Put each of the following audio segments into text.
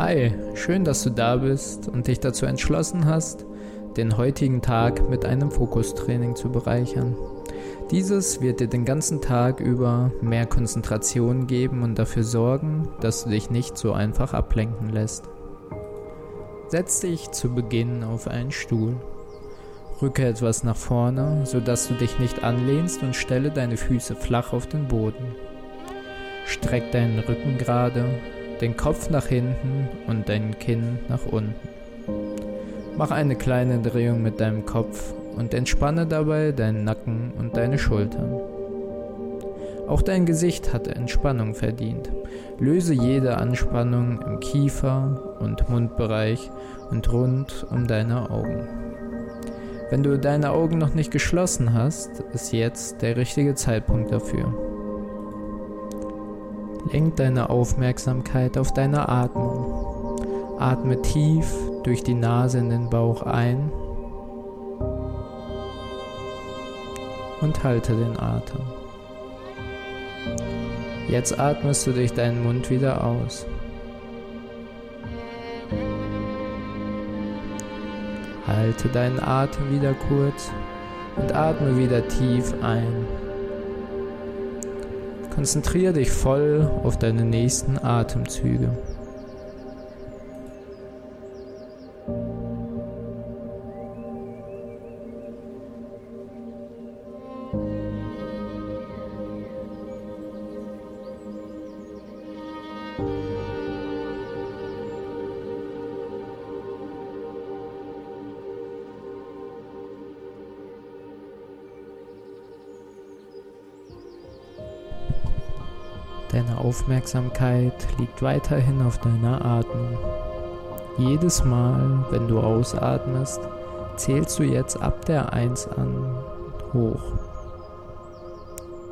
Hi, schön, dass du da bist und dich dazu entschlossen hast, den heutigen Tag mit einem Fokustraining zu bereichern. Dieses wird dir den ganzen Tag über mehr Konzentration geben und dafür sorgen, dass du dich nicht so einfach ablenken lässt. Setz dich zu Beginn auf einen Stuhl. Rücke etwas nach vorne, sodass du dich nicht anlehnst und stelle deine Füße flach auf den Boden. Streck deinen Rücken gerade, den Kopf nach hinten und dein Kinn nach unten. Mach eine kleine Drehung mit deinem Kopf und entspanne dabei deinen Nacken und deine Schultern. Auch dein Gesicht hat Entspannung verdient. Löse jede Anspannung im Kiefer- und Mundbereich und rund um deine Augen. Wenn du deine Augen noch nicht geschlossen hast, ist jetzt der richtige Zeitpunkt dafür. Lenk deine Aufmerksamkeit auf deine Atmung. Atme tief durch die Nase in den Bauch ein und halte den Atem. Jetzt atmest du durch deinen Mund wieder aus. Halte deinen Atem wieder kurz und atme wieder tief ein. Konzentriere dich voll auf deine nächsten Atemzüge. Deine Aufmerksamkeit liegt weiterhin auf deiner Atmung. Jedes Mal, wenn du ausatmest, zählst du jetzt ab der 1 an hoch.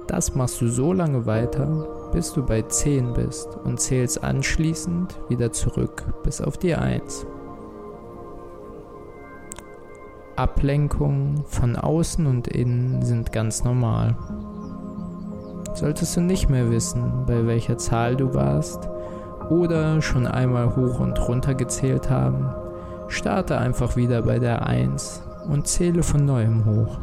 Das machst du so lange weiter, bis du bei 10 bist und zählst anschließend wieder zurück bis auf die 1. Ablenkungen von außen und innen sind ganz normal. Solltest du nicht mehr wissen, bei welcher Zahl du warst oder schon einmal hoch und runter gezählt haben, starte einfach wieder bei der 1 und zähle von neuem hoch.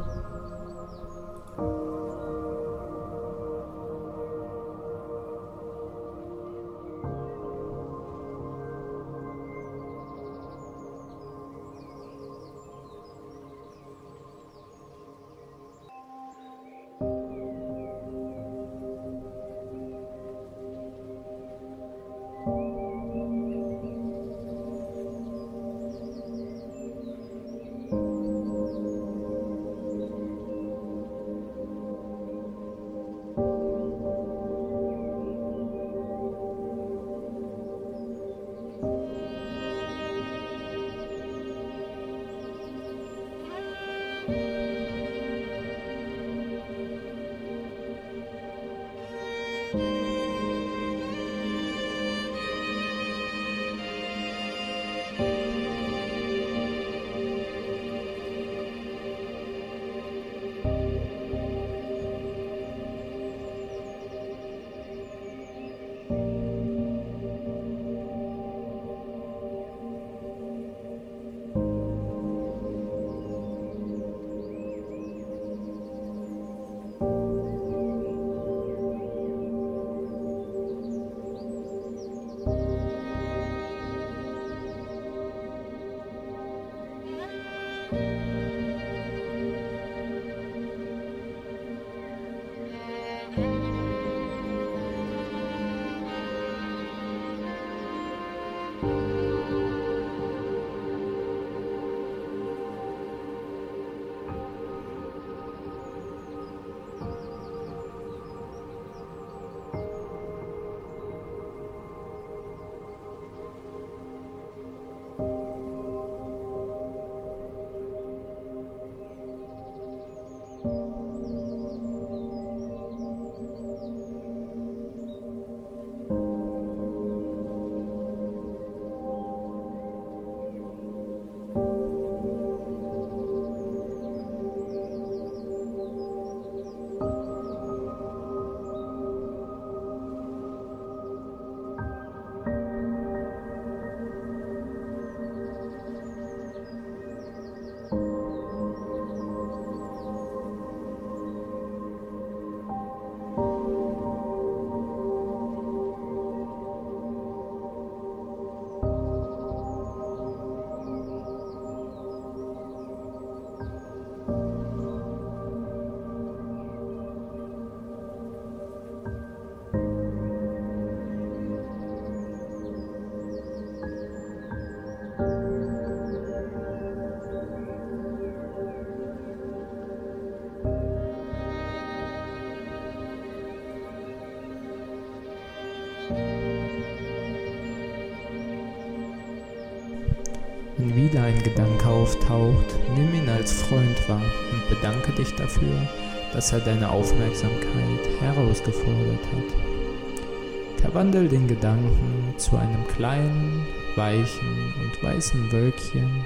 Wieder ein Gedanke auftaucht, nimm ihn als Freund wahr und bedanke dich dafür, dass er deine Aufmerksamkeit herausgefordert hat. Verwandel den Gedanken zu einem kleinen, weichen und weißen Wölkchen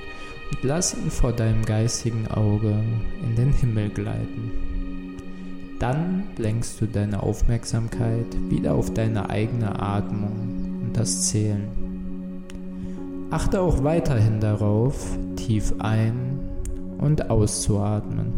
und lass ihn vor deinem geistigen Auge in den Himmel gleiten. Dann lenkst du deine Aufmerksamkeit wieder auf deine eigene Atmung und das Zählen. Achte auch weiterhin darauf, tief ein- und auszuatmen.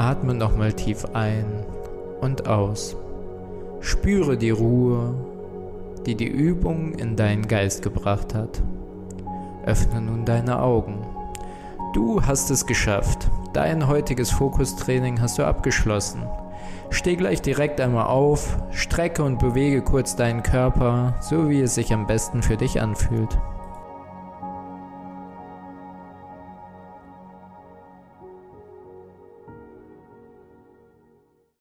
Atme nochmal tief ein und aus. Spüre die Ruhe, die die Übung in deinen Geist gebracht hat. Öffne nun deine Augen. Du hast es geschafft. Dein heutiges Fokustraining hast du abgeschlossen. Steh gleich direkt einmal auf, strecke und bewege kurz deinen Körper, so wie es sich am besten für dich anfühlt.